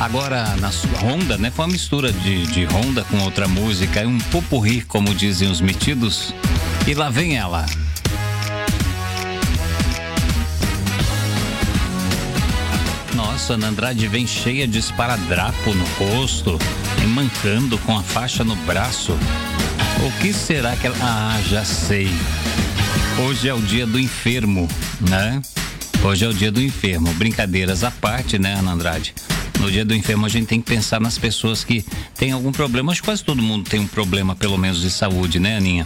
Agora, na sua Honda, né? Foi uma mistura de, de Honda com outra música, um popurri, como dizem os metidos. E lá vem ela. Nossa, Ana Andrade vem cheia de esparadrapo no rosto e mancando com a faixa no braço. O que será que ela. Ah, já sei. Hoje é o dia do enfermo, né? Hoje é o dia do enfermo. Brincadeiras à parte, né, Ana Andrade? No dia do enfermo a gente tem que pensar nas pessoas que têm algum problema. Acho que quase todo mundo tem um problema, pelo menos, de saúde, né, Aninha?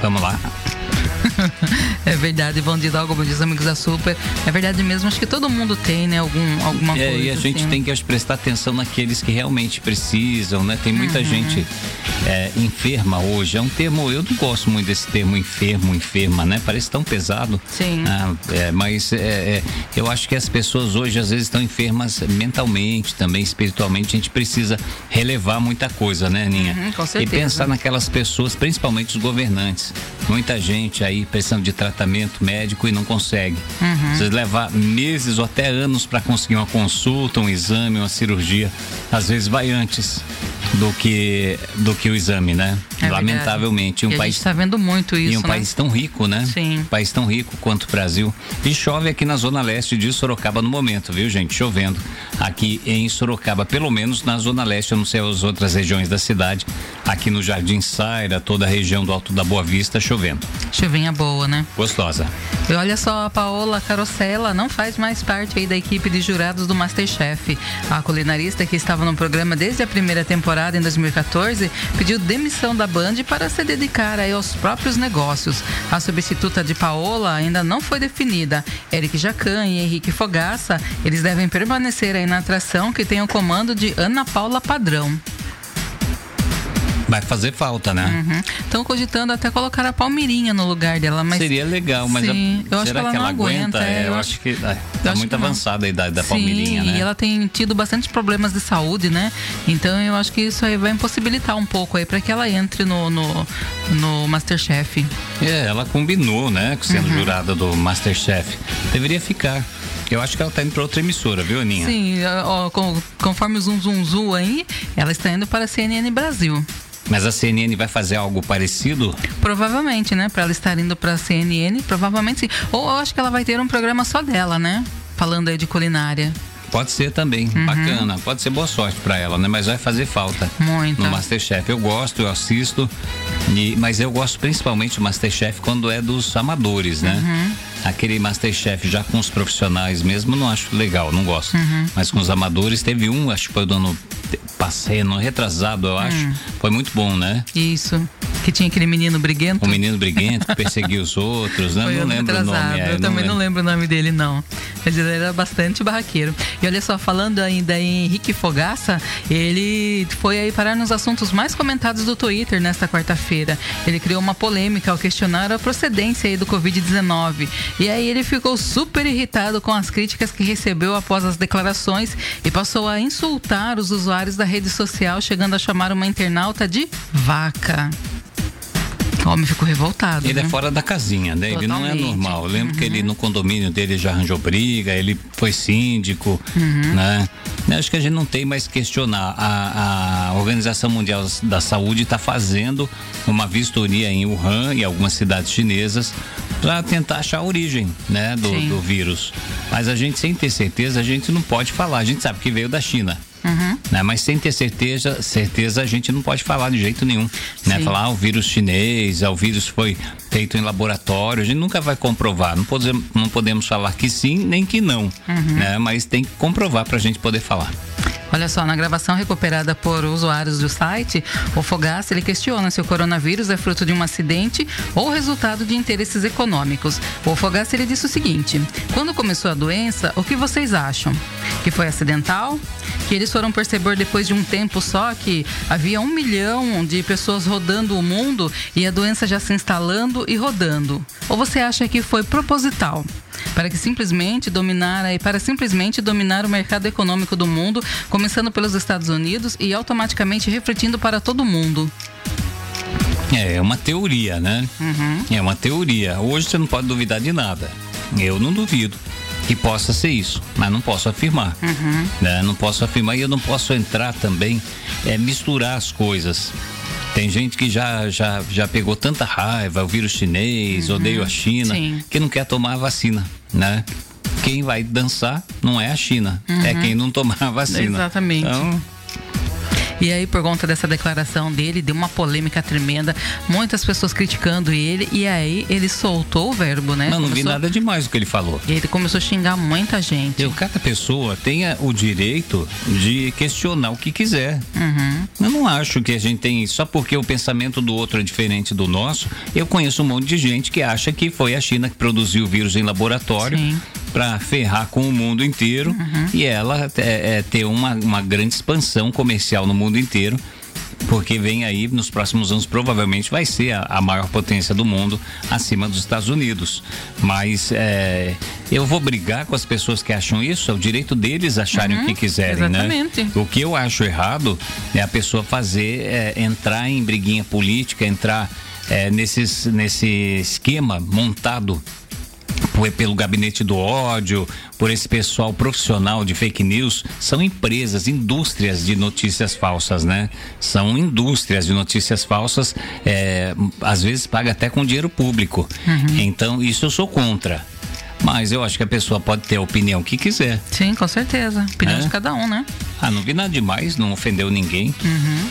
Vamos lá. é verdade, dia, como diz amigos da Super. É verdade mesmo, acho que todo mundo tem, né, algum, alguma é, coisa. E a gente assim. tem que prestar atenção naqueles que realmente precisam, né? Tem muita uhum. gente é, enferma hoje. É um termo, eu não gosto muito desse termo enfermo, enferma, né? Parece tão pesado. Sim. Ah, é, mas é, é, eu acho que as pessoas hoje às vezes estão enfermas mentalmente, também espiritualmente. A gente precisa relevar muita coisa, né, Aninha? Uhum, com certeza. E pensar naquelas pessoas, principalmente os governantes. Muita gente aí precisando de tratamento médico e não consegue. Uhum. Às vezes levar meses ou até anos para conseguir uma consulta, um exame, uma cirurgia. Às vezes vai antes do que do que o exame, né? É Lamentavelmente, um e país está vendo muito isso, e um né? país tão rico, né? Sim. Um país tão rico quanto o Brasil. E chove aqui na zona leste de Sorocaba no momento, viu, gente? Chovendo aqui em Sorocaba, pelo menos na zona leste, eu não sei as outras regiões da cidade. Aqui no Jardim Saira, toda a região do Alto da Boa Vista chovendo. Chuvinha boa, né? Gostosa. E olha só, a Paola Carosella não faz mais parte aí da equipe de jurados do Masterchef. A culinarista que estava no programa desde a primeira temporada em 2014 pediu demissão da Band para se dedicar aí aos próprios negócios. A substituta de Paola ainda não foi definida. Eric Jacan e Henrique Fogaça, eles devem permanecer aí na atração que tem o comando de Ana Paula Padrão. Vai fazer falta, né? Estão uhum. cogitando até colocar a Palmeirinha no lugar dela, mas seria legal, mas sim, a... eu acho será que ela, que ela aguenta? É, eu, eu acho que está muito avançada a idade da sim, Palmeirinha, né? E ela tem tido bastante problemas de saúde, né? Então eu acho que isso aí vai impossibilitar um pouco aí para que ela entre no, no, no Masterchef. É, ela combinou, né, sendo uhum. jurada do Masterchef. Deveria ficar. Eu acho que ela está indo para outra emissora, viu, Aninha? Sim, ó, conforme o Zum Zum Zum aí, ela está indo para a CNN Brasil. Mas a CNN vai fazer algo parecido? Provavelmente, né? Para ela estar indo para a CNN, provavelmente sim. Ou eu acho que ela vai ter um programa só dela, né? Falando aí de culinária. Pode ser também, uhum. bacana. Pode ser boa sorte para ela, né? Mas vai fazer falta. Muito. No Masterchef. Eu gosto, eu assisto. E, mas eu gosto principalmente do Masterchef quando é dos amadores, né? Uhum. Aquele Masterchef já com os profissionais mesmo, não acho legal, não gosto. Uhum. Mas com os amadores, teve um, acho que foi do ano passado, retrasado, eu acho. Hum. Foi muito bom, né? Isso. Que tinha aquele menino briguento. O menino briguento que perseguia os outros, né? Foi não lembro atrasado. o nome. É, eu também não lembro o nome dele, não. Mas ele era bastante barraqueiro. E olha só, falando ainda em Henrique Fogaça, ele foi aí parar nos assuntos mais comentados do Twitter nesta quarta-feira. Ele criou uma polêmica ao questionar a procedência aí do Covid-19. E aí ele ficou super irritado com as críticas que recebeu após as declarações e passou a insultar os usuários da rede social, chegando a chamar uma internauta de vaca. O homem ficou revoltado. Ele é né? é fora da casinha, né? Totalmente. Ele não é normal. Eu lembro uhum. que ele no condomínio dele já arranjou briga, ele foi síndico, uhum. né? Acho que a gente não tem mais que questionar. A, a Organização Mundial da Saúde está fazendo uma vistoria em Wuhan e algumas cidades chinesas para tentar achar a origem, né, do, do vírus. Mas a gente sem ter certeza, a gente não pode falar. A gente sabe que veio da China. Uhum. Né? Mas sem ter certeza, certeza a gente não pode falar de jeito nenhum. Né? Falar ah, o vírus chinês, ah, o vírus foi feito em laboratório, a gente nunca vai comprovar. Não podemos, não podemos falar que sim, nem que não. Uhum. Né? Mas tem que comprovar para a gente poder falar. Olha só, na gravação recuperada por usuários do site, o Fogaça ele questiona se o coronavírus é fruto de um acidente ou resultado de interesses econômicos. O Fogaça ele disse o seguinte: quando começou a doença, o que vocês acham? Que foi acidental? Que eles foram perceber depois de um tempo só que havia um milhão de pessoas rodando o mundo e a doença já se instalando e rodando? Ou você acha que foi proposital? Para que simplesmente dominar para simplesmente dominar o mercado econômico do mundo, começando pelos Estados Unidos e automaticamente refletindo para todo mundo. É, é uma teoria, né? Uhum. É uma teoria. Hoje você não pode duvidar de nada. Eu não duvido. que possa ser isso, mas não posso afirmar. Uhum. Né? Não posso afirmar e eu não posso entrar também, é, misturar as coisas. Tem gente que já, já, já pegou tanta raiva, o vírus chinês, uhum. odeio a China, Sim. que não quer tomar a vacina, né? Quem vai dançar não é a China, é uhum. é quem não tomar a vacina. Exatamente. Então, e aí, por conta dessa declaração dele, deu uma polêmica tremenda, muitas pessoas criticando ele, e aí ele soltou o verbo, né? Não, não começou... vi nada demais do que ele falou. E ele começou a xingar muita gente. Eu, cada pessoa tenha o direito de questionar o que quiser. Uhum. Eu não acho que a gente tem, só porque o pensamento do outro é diferente do nosso, eu conheço um monte de gente que acha que foi a China que produziu o vírus em laboratório. Sim para ferrar com o mundo inteiro uhum. e ela é, é, ter uma, uma grande expansão comercial no mundo inteiro porque vem aí nos próximos anos provavelmente vai ser a, a maior potência do mundo acima dos Estados Unidos. Mas é, eu vou brigar com as pessoas que acham isso, é o direito deles acharem uhum, o que quiserem, né? exatamente. né? O que eu acho errado é a pessoa fazer é, entrar em briguinha política, entrar é, nesses, nesse esquema montado pelo gabinete do ódio, por esse pessoal profissional de fake news, são empresas, indústrias de notícias falsas, né? São indústrias de notícias falsas, é, às vezes paga até com dinheiro público. Uhum. Então, isso eu sou contra. Mas eu acho que a pessoa pode ter a opinião que quiser. Sim, com certeza. Opinião é? de cada um, né? Ah, não vi nada demais, não ofendeu ninguém. Uhum.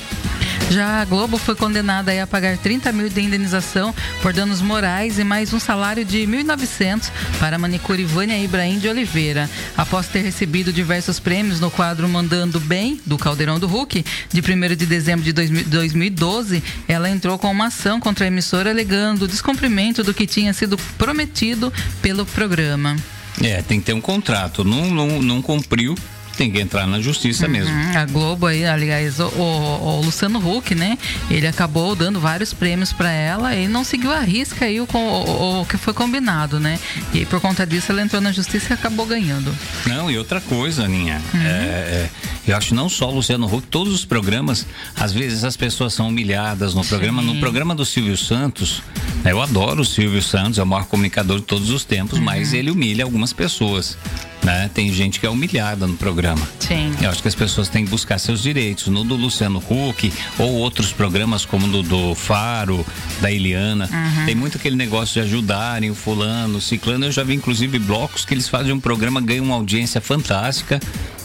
Já a Globo foi condenada a pagar 30 mil de indenização por danos morais e mais um salário de 1.900 para a manicure Vânia Ibrahim de Oliveira. Após ter recebido diversos prêmios no quadro Mandando Bem, do Caldeirão do Hulk, de 1 de dezembro de 2012, ela entrou com uma ação contra a emissora alegando o descumprimento do que tinha sido prometido pelo programa. É, tem que ter um contrato. Não, não, não cumpriu, tem que entrar na justiça uhum. mesmo. A Globo aí, aliás, o, o, o, Luciano Huck, né? Ele acabou dando vários prêmios para ela e não seguiu a risca aí o, o, que foi combinado, né? E por conta disso ela entrou na justiça e acabou ganhando. Não, e outra coisa, Aninha, uhum. é, é, eu acho não só o Luciano Huck, todos os programas, às vezes as pessoas são humilhadas no programa. Sim. No programa do Silvio Santos, né, eu adoro o Silvio Santos, é o maior comunicador de todos os tempos, uhum. mas ele humilha algumas pessoas. Né? Tem gente que é humilhada no programa. Sim. Eu acho que as pessoas têm que buscar seus direitos. No do Luciano Huck ou outros programas como no do Faro, da Eliana, uhum. tem muito aquele negócio de ajudarem o fulano, o ciclano. Eu já vi inclusive blocos que eles fazem um programa, ganham uma audiência fantástica.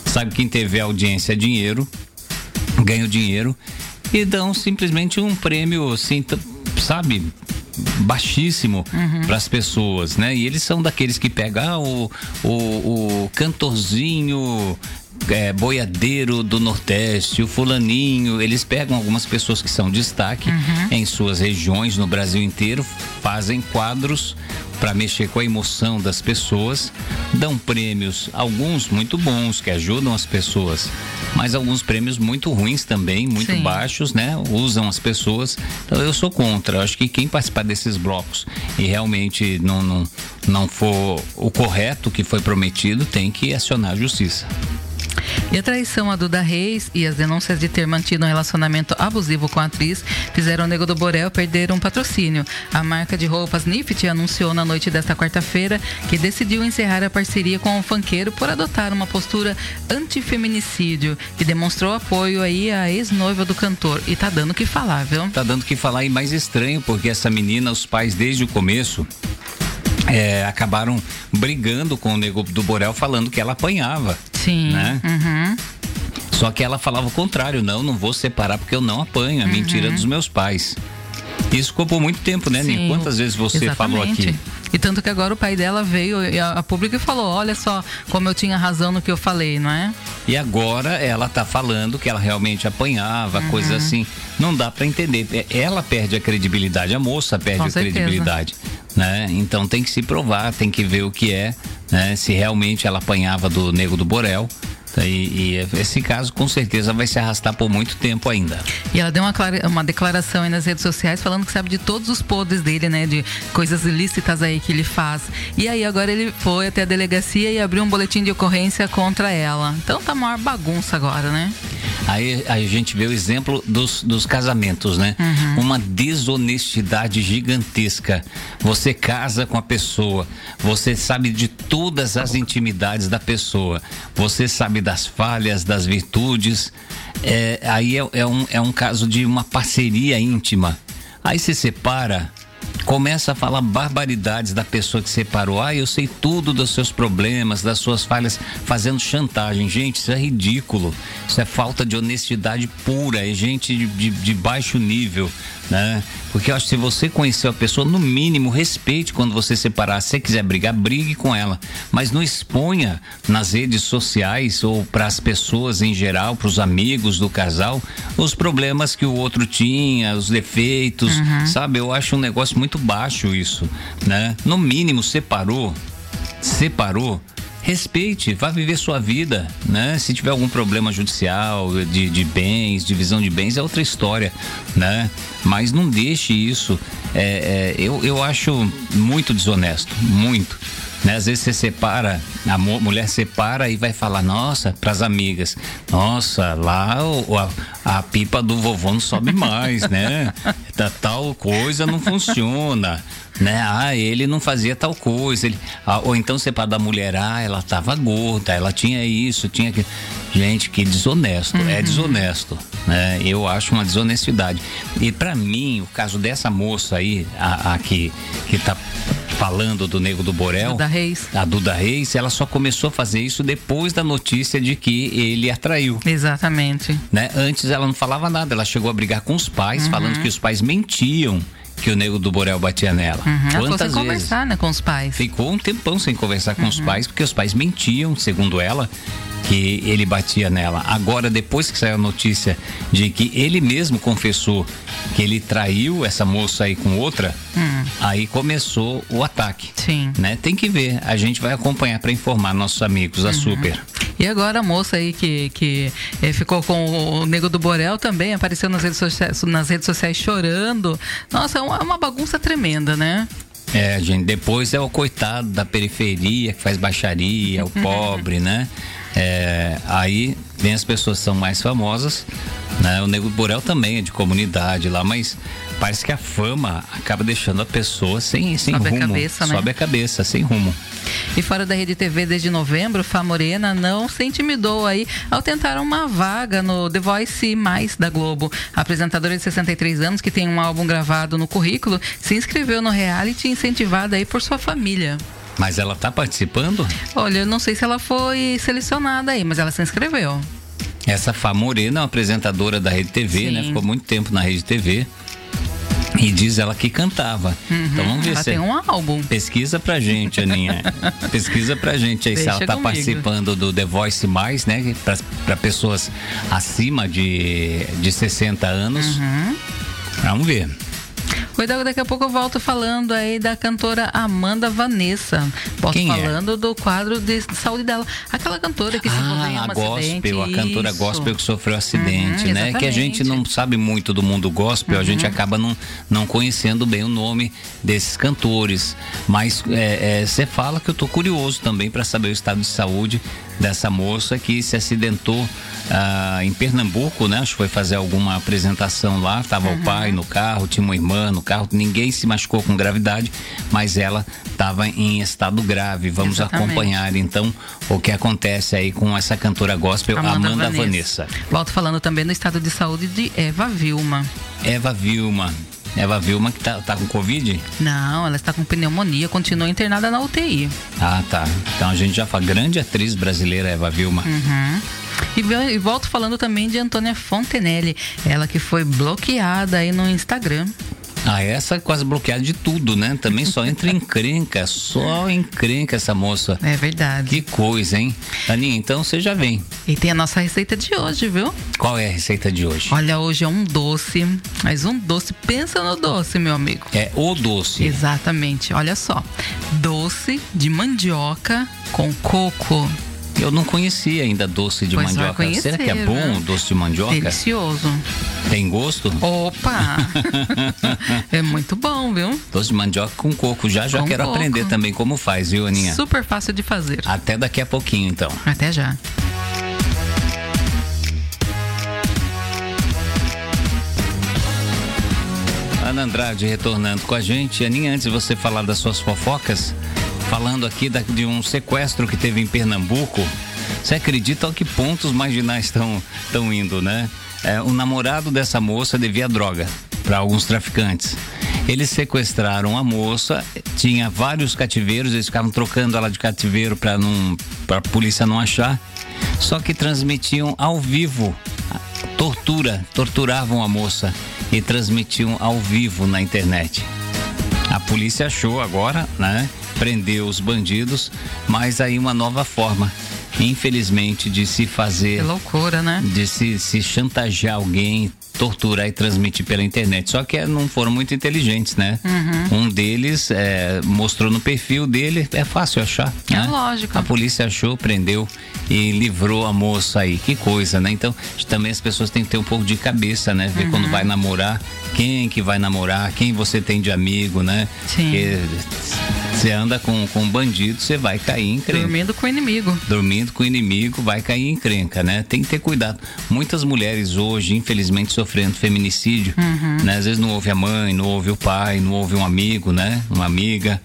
Sabe quem teve audiência é dinheiro, ganha o dinheiro e dão simplesmente um prêmio assim, sabe? Baixíssimo uhum. para as pessoas, né? E eles são daqueles que pegam ah, o, o, o cantorzinho é, boiadeiro do Nordeste, o fulaninho, eles pegam algumas pessoas que são destaque uhum. em suas regiões no Brasil inteiro, fazem quadros para mexer com a emoção das pessoas, dão prêmios, alguns muito bons que ajudam as pessoas, mas alguns prêmios muito ruins também, muito Sim. baixos, né? Usam as pessoas. Então eu sou contra. Eu acho que quem participar desses blocos e realmente não, não, não for o correto que foi prometido, tem que acionar a justiça. E a traição a Duda Reis e as denúncias de ter mantido um relacionamento abusivo com a atriz fizeram o Nego do Borel perder um patrocínio. A marca de roupas Nifty anunciou na noite desta quarta-feira que decidiu encerrar a parceria com o funkeiro por adotar uma postura antifeminicídio e demonstrou apoio aí à ex-noiva do cantor. E tá dando o que falar, viu? Tá dando o que falar e mais estranho porque essa menina, os pais desde o começo é, acabaram brigando com o Nego do Borel falando que ela apanhava. Sim. Né? Uhum. Só que ela falava o contrário, não, não vou separar porque eu não apanho, é uhum. mentira dos meus pais. Isso ficou por muito tempo, né, Sim, Quantas vezes você exatamente. falou aqui? E tanto que agora o pai dela veio a público e falou: olha só como eu tinha razão no que eu falei, não é? E agora ela tá falando que ela realmente apanhava, uhum. coisa assim. Não dá para entender. É, ela perde a credibilidade, a moça perde Com a certeza. credibilidade. Né? Então tem que se provar, tem que ver o que é, né? Se realmente ela apanhava do nego do Borel Tá, e, e, esse caso com certeza vai se arrastar por muito tempo ainda. E ela deu uma, uma declaração aí nas redes sociais falando que sabe de todos os podres dele, né? De coisas ilícitas aí que ele faz. E aí agora ele foi até a delegacia e abriu um boletim de ocorrência contra ela. Então tá maior bagunça agora, né? Aí a gente vê o exemplo dos, dos casamentos, né? Uhum. Uma desonestidade gigantesca. Você casa com a pessoa, você sabe de todas as intimidades da pessoa, você sabe das falhas, das virtudes. É, aí é, é, um, é um caso de uma parceria íntima. Aí se separa, começa a falar barbaridades da pessoa que separou. Ah, eu sei tudo dos seus problemas, das suas falhas, fazendo chantagem. Gente, isso é ridículo. Isso é falta de honestidade pura. É gente de, de, de baixo nível né? Porque eu acho que se você conheceu a pessoa, no mínimo, respeite quando você separar. Se você quiser brigar, brigue com ela. Mas não exponha nas redes sociais ou para as pessoas em geral, para os amigos do casal, os problemas que o outro tinha, os defeitos, uhum. sabe? Eu acho um negócio muito baixo isso, né? No mínimo, separou, separou respeite, vá viver sua vida, né? Se tiver algum problema judicial, de, de bens, divisão de bens, é outra história, né? Mas não deixe isso. É, é, eu, eu acho muito desonesto, muito. Né? Às vezes você separa, a mulher separa e vai falar, nossa, para as amigas, nossa, lá o, a, a, pipa do vovô não sobe mais, né? Tal coisa não funciona né? Ah, ele não fazia tal coisa. Ele, ah, ou então você para da mulher, ah, ela estava gorda, ela tinha isso, tinha que. Gente, que desonesto, é uhum. é desonesto, né? Eu acho uma desonestidade. E para mim, o caso dessa moça aí, a, a que que tá falando do Nego do Borel, Duda Reis. a Duda Reis, ela só começou a fazer isso depois da notícia de que ele atraiu. Exatamente. Né? Antes ela não falava nada, ela chegou a brigar com os pais, uhum. falando que os pais mentiam que o nego do Borel batia nela. Uhum. Quantas vezes? conversar, né, com os pais. Ficou um tempão sem conversar com uhum. os pais, porque os pais mentiam, segundo ela, que ele batia nela. Agora, depois que saiu a notícia de que ele mesmo confessou que ele traiu essa moça aí com outra, hum. aí começou o ataque. Sim. Né? Tem que ver. A gente vai acompanhar para informar nossos amigos, a uhum. Super. E agora a moça aí que, que é, ficou com o Nego do Borel também apareceu nas redes sociais, nas redes sociais chorando. Nossa, é uma, é uma bagunça tremenda, né? É, gente, depois é o coitado da periferia que faz baixaria, o pobre, né? É, aí vem as pessoas que são mais famosas, né? O Nego Borel também é de comunidade lá, mas parece que a fama acaba deixando a pessoa sem, sem Sobe rumo. A cabeça, né? Sobe a cabeça, sem rumo. E fora da Rede TV desde novembro, Fá Morena não se intimidou aí ao tentar uma vaga no The Voice Mais da Globo. A apresentadora de 63 anos, que tem um álbum gravado no currículo, se inscreveu no reality incentivada aí por sua família. Mas ela está participando? Olha, eu não sei se ela foi selecionada aí, mas ela se inscreveu. Essa Fá Morena, apresentadora da Rede TV, né? Sim. né? Ficou muito tempo na Rede TV. E diz ela que cantava. Uhum, então vamos ver ela se. Tem um álbum. Pesquisa pra gente, Aninha. Pesquisa pra gente aí Deixa se ela tá comigo. participando do The Voice Mais, né? Pra, pra pessoas acima de, de 60 anos. Uhum. Vamos ver. Cuidado, daqui a pouco eu volto falando aí da cantora Amanda Vanessa. Volto Quem é? falando é? do quadro de saúde dela. Aquela cantora que se ah, em um a gospel, acidente. a cantora Isso. gospel que sofreu acidente, uhum, né? Que a gente não sabe muito do mundo gospel, uhum. a gente uhum. acaba não, não conhecendo bem o nome desses cantores. Mas você é, é, fala que eu tô curioso também para saber o estado de saúde dessa moça que se acidentou ah, em Pernambuco, né? Acho que foi fazer alguma apresentação lá. Tava uhum. o pai no carro, tinha uma irmã no carro. Ninguém se machucou com gravidade, mas ela estava em estado grave. Vamos Exatamente. acompanhar então o que acontece aí com essa cantora gospel Amanda, Amanda Vanessa. Vanessa. Volto falando também do estado de saúde de Eva Vilma. Eva Vilma. Eva Vilma que tá, tá com Covid? Não, ela está com pneumonia, continua internada na UTI. Ah, tá. Então a gente já fala, grande atriz brasileira, Eva Vilma. Uhum. E, e volto falando também de Antônia Fontenelle, ela que foi bloqueada aí no Instagram. Ah, essa é quase bloqueada de tudo, né? Também só entra encrenca, só encrenca essa moça. É verdade. Que coisa, hein? Aninha, então você já vem. E tem a nossa receita de hoje, viu? Qual é a receita de hoje? Olha, hoje é um doce, mas um doce, pensa no doce, meu amigo. É o doce. Exatamente, olha só. Doce de mandioca com coco. Eu não conhecia ainda doce de pois mandioca. Será que é bom o doce de mandioca? Delicioso. Tem gosto? Opa! é muito bom, viu? Doce de mandioca com coco. Já já quero coco. aprender também como faz, viu, Aninha? Super fácil de fazer. Até daqui a pouquinho, então. Até já. Ana Andrade retornando com a gente. Aninha, antes de você falar das suas fofocas, falando aqui da, de um sequestro que teve em Pernambuco. Você acredita a que pontos marginais estão indo, né? É, o namorado dessa moça devia droga para alguns traficantes. Eles sequestraram a moça, tinha vários cativeiros, eles ficavam trocando ela de cativeiro para não para a polícia não achar. Só que transmitiam ao vivo tortura, torturavam a moça e transmitiam ao vivo na internet. A polícia achou agora, né? Prendeu os bandidos, mas aí uma nova forma, infelizmente, de se fazer. Que loucura, né? De se, se chantagear alguém, torturar e transmitir pela internet. Só que é, não foram muito inteligentes, né? Uhum. Um deles é, mostrou no perfil dele, é fácil achar. É né? lógico. A polícia achou, prendeu e livrou a moça aí. Que coisa, né? Então, também as pessoas têm que ter um pouco de cabeça, né? Ver uhum. quando vai namorar, quem que vai namorar, quem você tem de amigo, né? Sim. Porque você anda com, com um bandido, você vai cair em crenca. Dormindo com o inimigo. Dormindo com o inimigo, vai cair em crenca, né? Tem que ter cuidado. Muitas mulheres hoje, infelizmente, sofrendo feminicídio, uhum. né? Às vezes não ouve a mãe, não ouve o pai, não ouve um amigo, né? Uma amiga.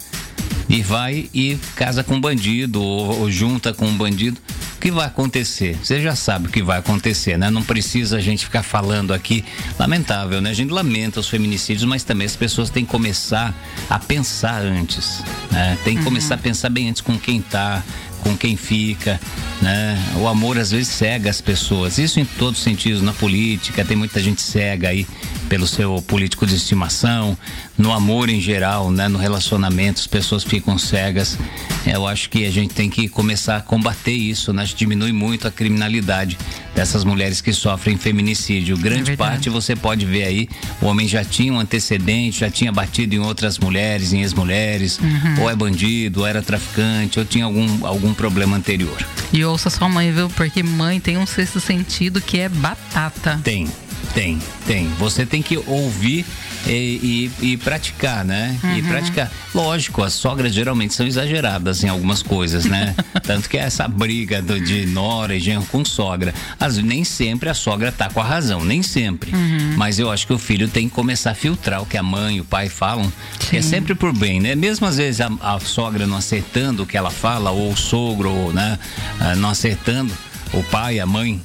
E vai e casa com um bandido ou, ou junta com um bandido que vai acontecer? Você já sabe o que vai acontecer, né? Não precisa a gente ficar falando aqui. Lamentável, né? A gente lamenta os feminicídios, mas também as pessoas têm que começar a pensar antes. Né? Tem que uhum. começar a pensar bem antes com quem tá, com quem fica, né? O amor às vezes cega as pessoas. Isso em todos os sentidos, na política, tem muita gente cega aí pelo seu político de estimação, no amor em geral, né? No relacionamento, as pessoas ficam cegas. Eu acho que a gente tem que começar a combater isso, né? Diminui muito a criminalidade dessas mulheres que sofrem feminicídio. Grande é parte você pode ver aí, o homem já tinha um antecedente, já tinha batido em outras mulheres, em ex-mulheres, uhum. ou é bandido, ou era traficante, ou tinha algum, algum problema anterior. E ouça sua mãe, viu? Porque mãe tem um sexto sentido que é batata. Tem, tem, tem. Você tem que ouvir e, e, e praticar, né? Uhum. E praticar. Lógico, as sogras geralmente são exageradas em algumas coisas, né? Tanto que essa briga do, de nora e genro com sogra, as, nem sempre a sogra tá com a razão, nem sempre. Uhum. Mas eu acho que o filho tem que começar a filtrar o que a mãe e o pai falam, que é sempre por bem, né? Mesmo às vezes a, a sogra não acertando o que ela fala, ou o sogro, né? Ah, não acertando, o pai, a mãe,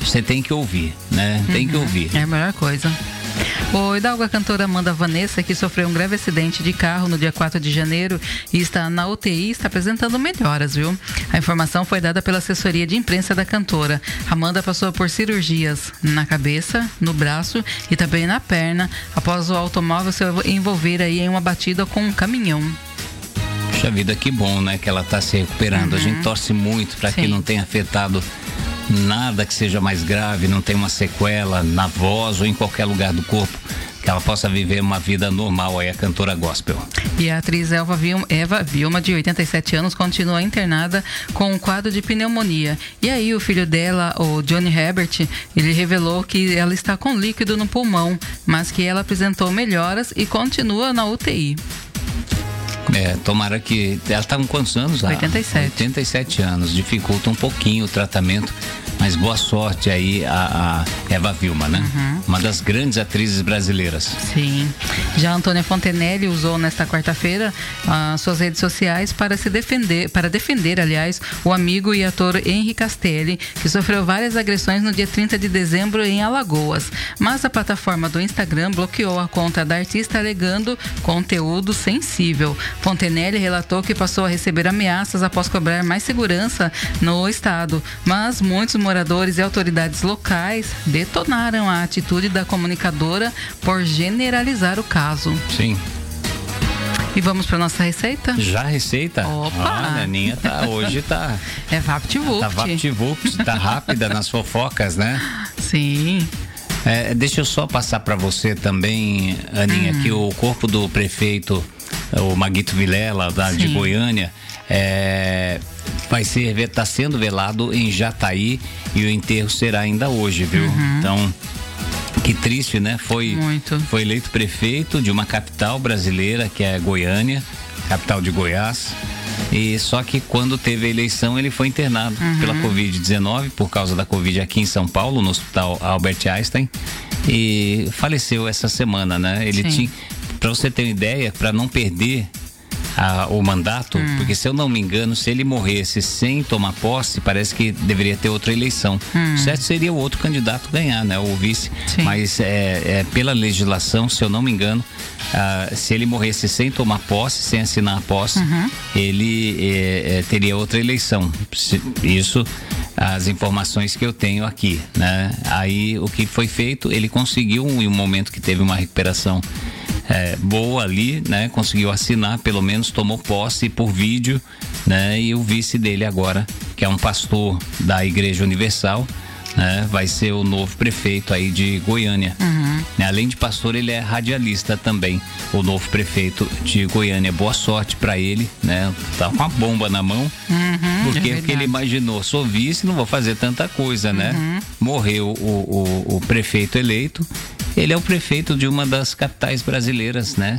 você tem que ouvir, né? Tem uhum. que ouvir. É a melhor coisa. O Hidalgo, a cantora Amanda Vanessa, que sofreu um grave acidente de carro no dia 4 de janeiro e está na UTI, está apresentando melhoras, viu? A informação foi dada pela assessoria de imprensa da cantora. Amanda passou por cirurgias na cabeça, no braço e também na perna, após o automóvel se envolver aí em uma batida com um caminhão. Puxa vida, que bom, né? Que ela está se recuperando. Uhum. A gente uhum. torce muito para que não tenha afetado nada que seja mais grave, não tenha uma sequela na voz ou em qualquer lugar do corpo que ela possa viver uma vida normal aí, a cantora gospel. E a atriz Eva Vilma, Eva Vilma, de 87 anos, continua internada com um quadro de pneumonia. E aí o filho dela, o Johnny Herbert, ele revelou que ela está com líquido no pulmão, mas que ela apresentou melhoras e continua na UTI. É, tomara que. Ela está com quantos anos? 87. 87 anos. Dificulta um pouquinho o tratamento. Mas boa sorte aí a, a Eva Vilma, né? Uhum. Uma das grandes atrizes brasileiras. Sim. Já Antônia Fontenelle usou nesta quarta-feira as suas redes sociais para se defender, para defender, aliás, o amigo e ator Henri Castelli, que sofreu várias agressões no dia 30 de dezembro em Alagoas. Mas a plataforma do Instagram bloqueou a conta da artista alegando conteúdo sensível. Fontenelle relatou que passou a receber ameaças após cobrar mais segurança no estado, mas muitos moradores e autoridades locais detonaram a atitude da comunicadora por generalizar o caso. Sim. E vamos para nossa receita? Já receita? Opa! a Aninha tá, hoje tá... É VaptVupt. Tá VaptVupt, tá rápida nas fofocas, né? Sim. É, deixa eu só passar para você também, Aninha, hum. que o corpo do prefeito o Maguito Vilela, da, de Goiânia, é, vai ser está sendo velado em Jataí e o enterro será ainda hoje, viu? Uhum. Então que triste, né? Foi Muito. foi eleito prefeito de uma capital brasileira que é Goiânia, capital de Goiás. E só que quando teve a eleição ele foi internado uhum. pela Covid-19 por causa da Covid aqui em São Paulo no Hospital Albert Einstein e faleceu essa semana, né? Ele Sim. tinha para você ter uma ideia, para não perder a, o mandato, hum. porque se eu não me engano, se ele morresse sem tomar posse, parece que deveria ter outra eleição. Hum. Certo seria o outro candidato ganhar, né? O vice. Sim. Mas é, é, pela legislação, se eu não me engano, ah, se ele morresse sem tomar posse, sem assinar a posse, uhum. ele é, é teria outra eleição. Isso as informações que eu tenho aqui, né? Aí o que foi feito, ele conseguiu em um momento que teve uma recuperação é, boa ali, né? Conseguiu assinar, pelo menos tomou posse por vídeo, né? E o vice dele agora, que é um pastor da Igreja Universal, né? Vai ser o novo prefeito aí de Goiânia. Uhum. Né? Além de pastor, ele é radialista também, o novo prefeito de Goiânia. Boa sorte para ele, né? Tá com uma bomba na mão, uhum, porque, é porque ele imaginou, sou vice, não vou fazer tanta coisa, né? Uhum. Morreu o, o, o prefeito eleito ele é o prefeito de uma das capitais brasileiras, né?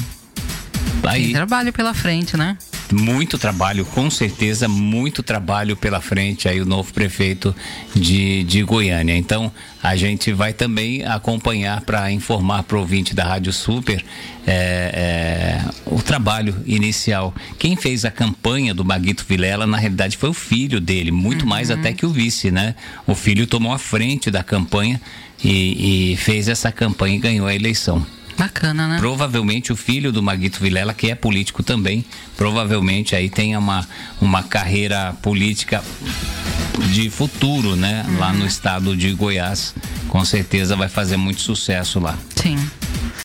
Aí, Tem trabalho pela frente, né? Muito trabalho, com certeza, muito trabalho pela frente aí o novo prefeito de, de Goiânia. Então, a gente vai também acompanhar para informar para o ouvinte da Rádio Super é, é, o trabalho inicial. Quem fez a campanha do Maguito Vilela, na realidade, foi o filho dele, muito uhum. mais até que o vice, né? O filho tomou a frente da campanha e, e fez essa campanha e ganhou a eleição. Bacana, né? Provavelmente o filho do Maguito Vilela, que é político também, provavelmente aí tenha uma, uma carreira política de futuro, né? Uhum. Lá no estado de Goiás. Com certeza vai fazer muito sucesso lá. Sim.